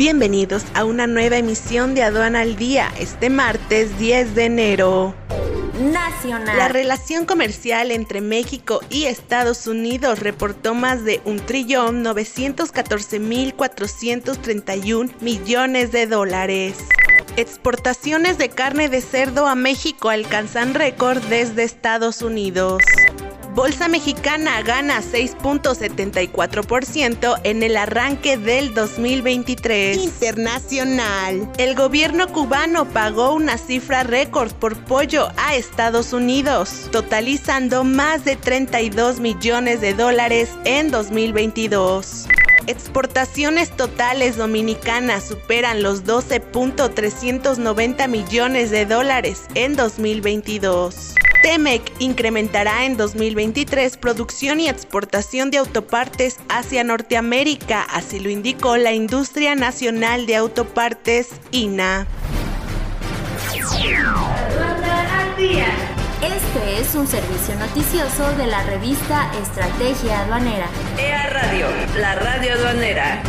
Bienvenidos a una nueva emisión de Aduana al Día, este martes 10 de enero. Nacional. La relación comercial entre México y Estados Unidos reportó más de 1.914.431 millones de dólares. Exportaciones de carne de cerdo a México alcanzan récord desde Estados Unidos. Bolsa Mexicana gana 6.74% en el arranque del 2023. Internacional. El gobierno cubano pagó una cifra récord por pollo a Estados Unidos, totalizando más de 32 millones de dólares en 2022. Exportaciones totales dominicanas superan los 12.390 millones de dólares en 2022. Temec incrementará en 2023 producción y exportación de autopartes hacia Norteamérica, así lo indicó la Industria Nacional de Autopartes, INA. Este es un servicio noticioso de la revista Estrategia Aduanera. EA Radio, la radio aduanera.